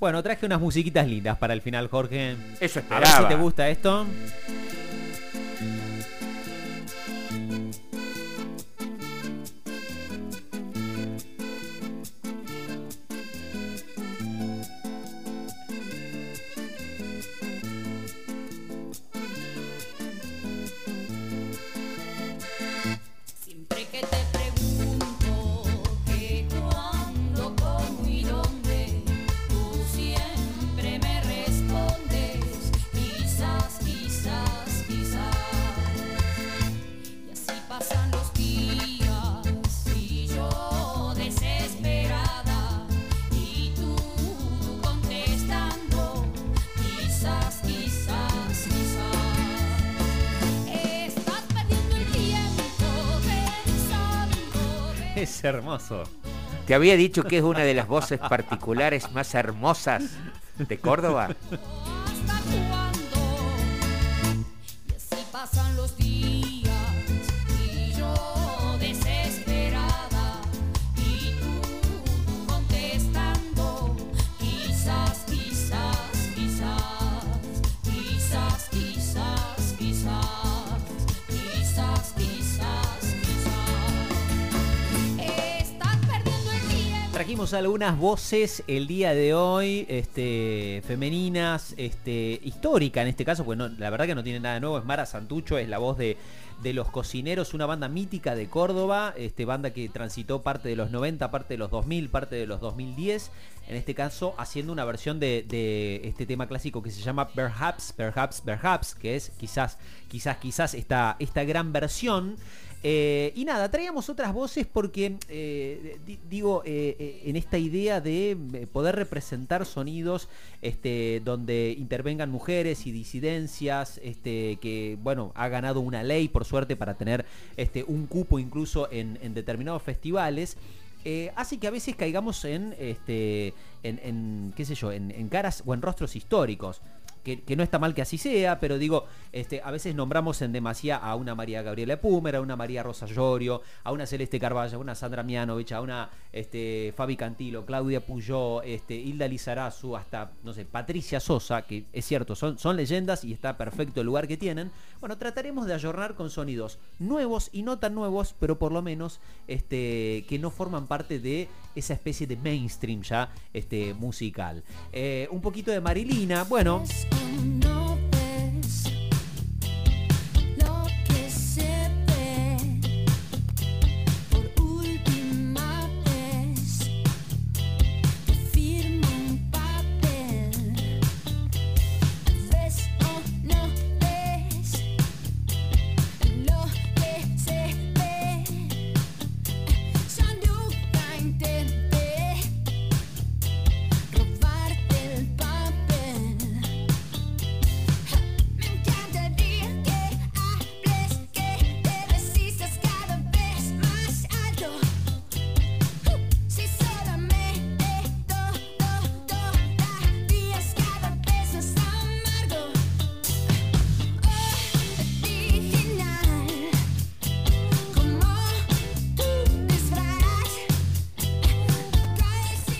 Bueno, traje unas musiquitas lindas para el final, Jorge. Eso A ver si esperaba. te gusta esto. Es hermoso. Te había dicho que es una de las voces particulares más hermosas de Córdoba. pasan los días y yo Trajimos algunas voces el día de hoy, este, femeninas, este, histórica en este caso, pues no, la verdad que no tiene nada nuevo, es Mara Santucho, es la voz de, de Los Cocineros, una banda mítica de Córdoba, este, banda que transitó parte de los 90, parte de los 2000, parte de los 2010, en este caso haciendo una versión de, de este tema clásico que se llama Perhaps, Perhaps, Perhaps, que es quizás, quizás, quizás esta, esta gran versión. Eh, y nada, traíamos otras voces porque, eh, di- digo, eh, en esta idea de poder representar sonidos este, donde intervengan mujeres y disidencias, este, que, bueno, ha ganado una ley, por suerte, para tener este, un cupo incluso en, determinados festivales. hace que a veces caigamos en, qué sé yo, en caras o en rostros históricos que, no está mal que así sea, pero digo, este, a veces nombramos en demasía a una María Gabriela Pumer, a una María Rosa Llorio, a una Celeste Carballo, a una Sandra Mianovich, a una este, Fabi Cantilo, Claudia Puyó, este, Hilda Lizarazu, hasta, no sé, Patricia Sosa, que es cierto, son, son leyendas y está perfecto el lugar que tienen. Bueno, trataremos de ayornar con sonidos nuevos y no tan nuevos, pero por lo menos este, que no forman parte de esa especie de mainstream ya este, musical. Eh, un poquito de Marilina, bueno. Oh, no.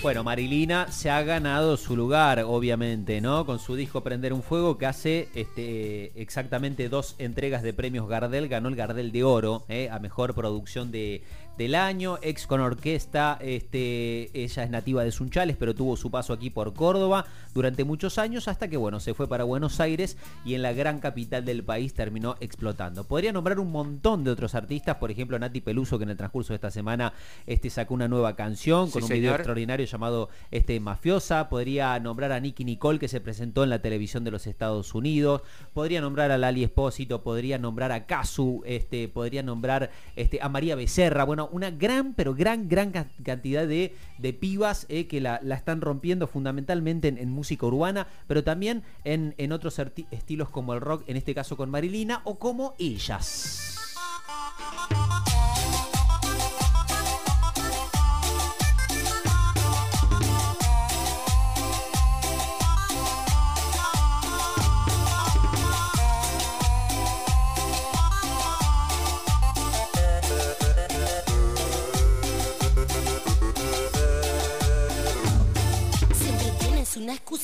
Bueno, Marilina se ha ganado su lugar, obviamente, ¿no? Con su disco Prender un Fuego, que hace este, exactamente dos entregas de premios Gardel. Ganó el Gardel de Oro, ¿eh? a mejor producción de, del año. Ex con orquesta, este, ella es nativa de Sunchales, pero tuvo su paso aquí por Córdoba durante muchos años, hasta que, bueno, se fue para Buenos Aires y en la gran capital del país terminó explotando. Podría nombrar un montón de otros artistas, por ejemplo, Nati Peluso, que en el transcurso de esta semana este, sacó una nueva canción con Sí, un video señor. extraordinario llamado este, Mafiosa. Podría nombrar a Nicky Nicole, que se presentó en la televisión de los Estados Unidos. Podría nombrar a Lali Espósito. Podría nombrar a Casu. Este, podría nombrar este, a María Becerra. Bueno, una gran, pero gran, gran ca- cantidad de, de pibas eh, que la, la están rompiendo fundamentalmente en, en música urbana, pero también en, en otros estilos como el rock, en este caso con Marilina, o como ellas.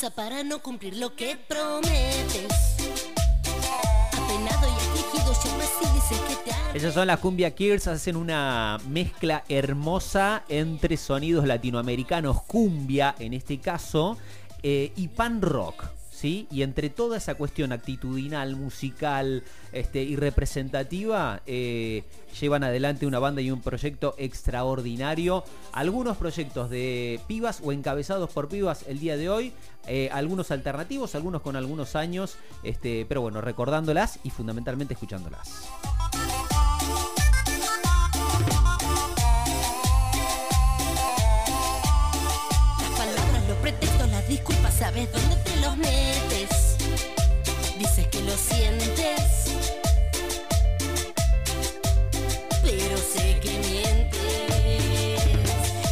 Excusa para no cumplir lo que prometes. Apenado y afligido, llamas y dices que te. Ellos son las Cumbia Kids, hacen una mezcla hermosa entre sonidos latinoamericanos, cumbia en este caso, eh, y pan rock. ¿Sí? Y entre toda esa cuestión actitudinal, musical este, y representativa, eh, llevan adelante una banda y un proyecto extraordinario. Algunos proyectos de pibas o encabezados por pibas el día de hoy, eh, algunos alternativos, algunos con algunos años, este, pero bueno, recordándolas y fundamentalmente escuchándolas. pero sé que mientes.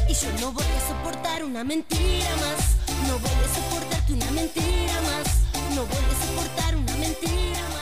Y yo no voy a soportar una mentira más, no voy a soportarte una mentira más, no voy a soportar una mentira más.